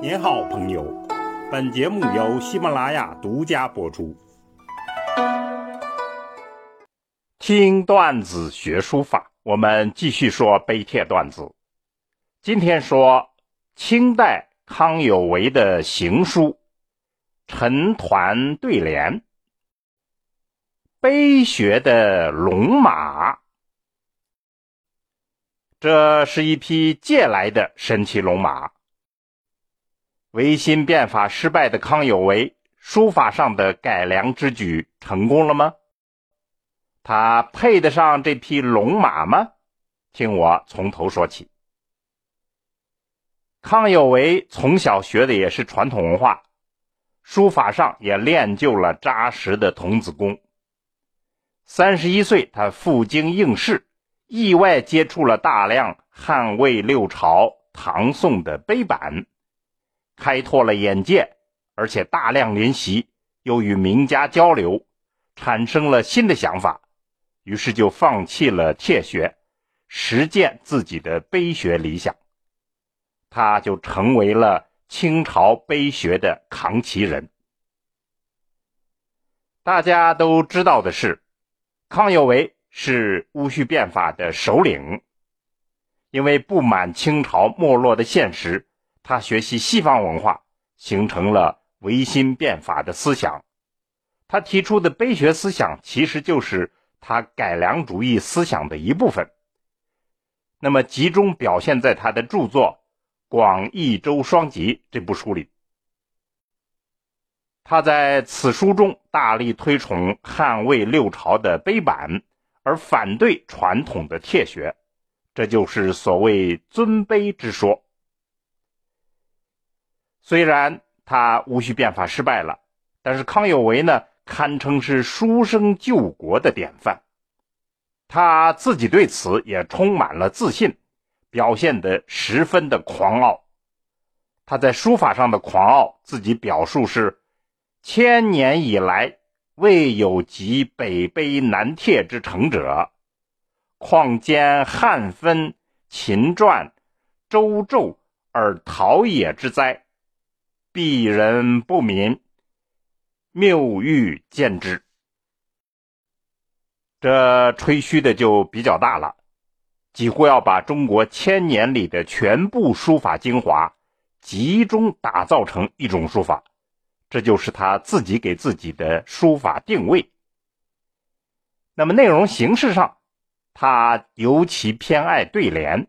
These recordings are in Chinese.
您好，朋友。本节目由喜马拉雅独家播出。听段子学书法，我们继续说碑帖段子。今天说清代康有为的行书《陈抟对联》，碑学的龙马。这是一匹借来的神奇龙马。维新变法失败的康有为，书法上的改良之举成功了吗？他配得上这匹龙马吗？听我从头说起。康有为从小学的也是传统文化，书法上也练就了扎实的童子功。三十一岁，他赴京应试。意外接触了大量汉魏六朝、唐宋的碑版，开拓了眼界，而且大量临习，又与名家交流，产生了新的想法，于是就放弃了帖学，实践自己的碑学理想，他就成为了清朝碑学的扛旗人。大家都知道的是，康有为。是戊戌变法的首领，因为不满清朝没落的现实，他学习西方文化，形成了维新变法的思想。他提出的碑学思想，其实就是他改良主义思想的一部分。那么，集中表现在他的著作《广义周双集》这部书里。他在此书中大力推崇汉魏六朝的碑版。而反对传统的帖学，这就是所谓尊卑之说。虽然他戊戌变法失败了，但是康有为呢，堪称是书生救国的典范。他自己对此也充满了自信，表现得十分的狂傲。他在书法上的狂傲，自己表述是：千年以来。未有及北碑南帖之成者，况兼汉分、秦传、周纣而陶冶之哉？鄙人不敏，谬欲见之。这吹嘘的就比较大了，几乎要把中国千年里的全部书法精华集中打造成一种书法。这就是他自己给自己的书法定位。那么内容形式上，他尤其偏爱对联，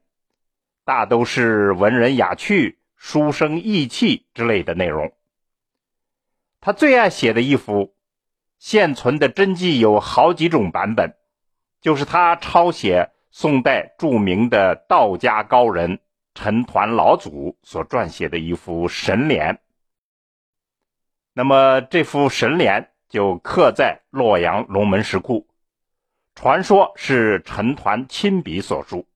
大都是文人雅趣、书生意气之类的内容。他最爱写的一幅，现存的真迹有好几种版本，就是他抄写宋代著名的道家高人陈抟老祖所撰写的一幅神联。那么这幅神联就刻在洛阳龙门石窟，传说是陈抟亲笔所书。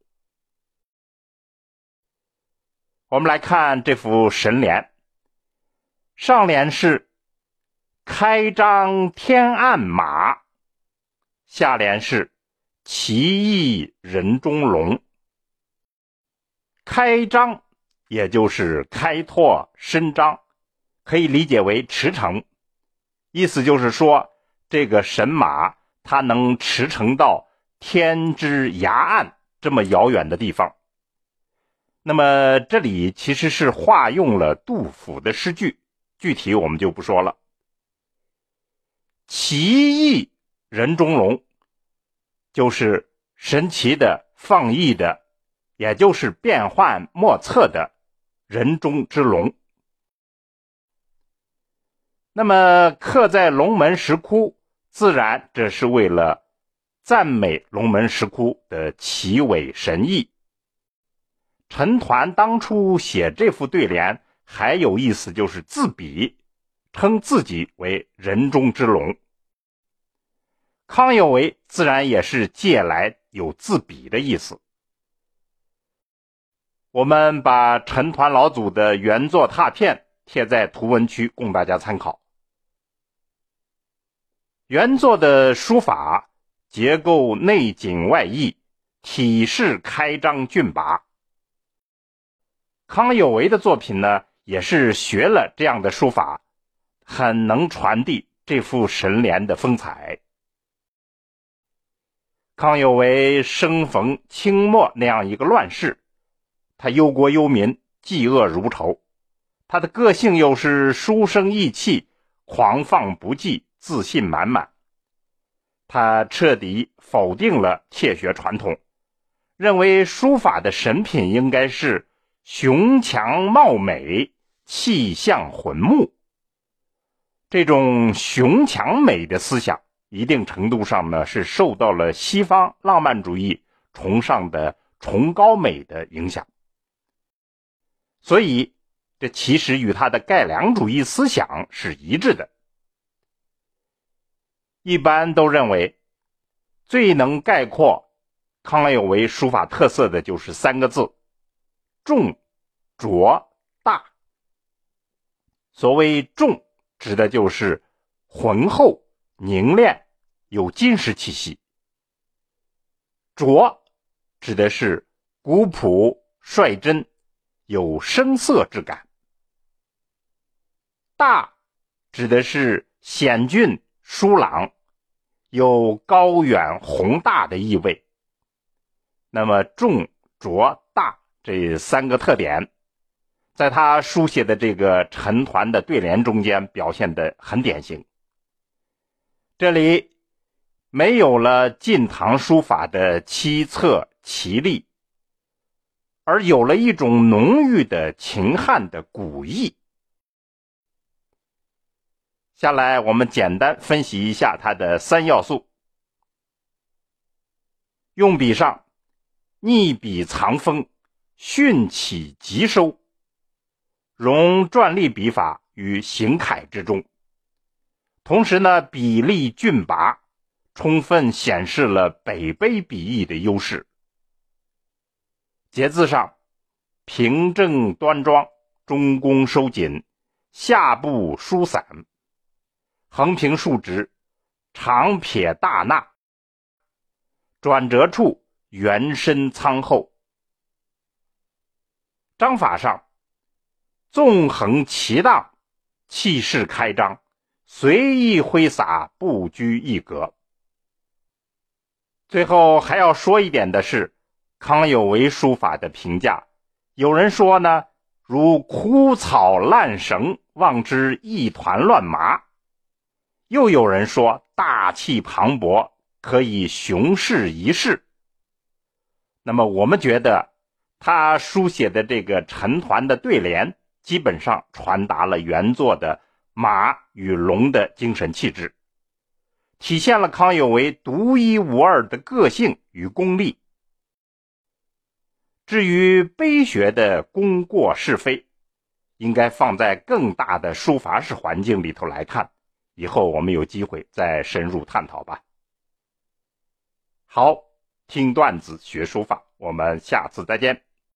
我们来看这幅神联，上联是“开张天暗马”，下联是“奇异人中龙”。开张也就是开拓伸张。可以理解为驰骋，意思就是说，这个神马它能驰骋到天之涯岸这么遥远的地方。那么这里其实是化用了杜甫的诗句，具体我们就不说了。奇异人中龙，就是神奇的、放逸的，也就是变幻莫测的人中之龙。那么刻在龙门石窟，自然这是为了赞美龙门石窟的奇伟神异。陈抟当初写这副对联还有意思，就是自比，称自己为人中之龙。康有为自然也是借来有自比的意思。我们把陈抟老祖的原作拓片贴在图文区，供大家参考。原作的书法结构内紧外溢，体势开张峻拔。康有为的作品呢，也是学了这样的书法，很能传递这副神联的风采。康有为生逢清末那样一个乱世，他忧国忧民，嫉恶如仇，他的个性又是书生意气，狂放不羁，自信满满。他彻底否定了窃学传统，认为书法的神品应该是雄强貌美、气象浑穆。这种雄强美的思想。一定程度上呢，是受到了西方浪漫主义崇尚的崇高美的影响，所以这其实与他的盖梁主义思想是一致的。一般都认为，最能概括康有为书法特色的就是三个字：重、拙、大。所谓重，指的就是浑厚凝练。有金石气息，拙指的是古朴率真，有生涩之感；大指的是险峻疏朗，有高远宏大的意味。那么重、拙、这三个特点，在他书写的这个陈抟的对联中间表现的很典型。这里。没有了晋唐书法的凄恻奇丽，而有了一种浓郁的秦汉的古意。下来，我们简单分析一下它的三要素：用笔上，逆笔藏锋，迅起急收，融篆隶笔法于行楷之中；同时呢，笔力俊拔。充分显示了北碑笔意的优势。节字上，平正端庄，中宫收紧，下部疏散；横平竖直，长撇大捺；转折处，圆深苍厚。章法上，纵横齐荡，气势开张，随意挥洒，不拘一格。最后还要说一点的是，康有为书法的评价。有人说呢，如枯草烂绳，望之一团乱麻；又有人说，大气磅礴，可以雄视一世。那么，我们觉得他书写的这个陈抟的对联，基本上传达了原作的马与龙的精神气质。体现了康有为独一无二的个性与功力。至于碑学的功过是非，应该放在更大的书法史环境里头来看。以后我们有机会再深入探讨吧。好，听段子学书法，我们下次再见。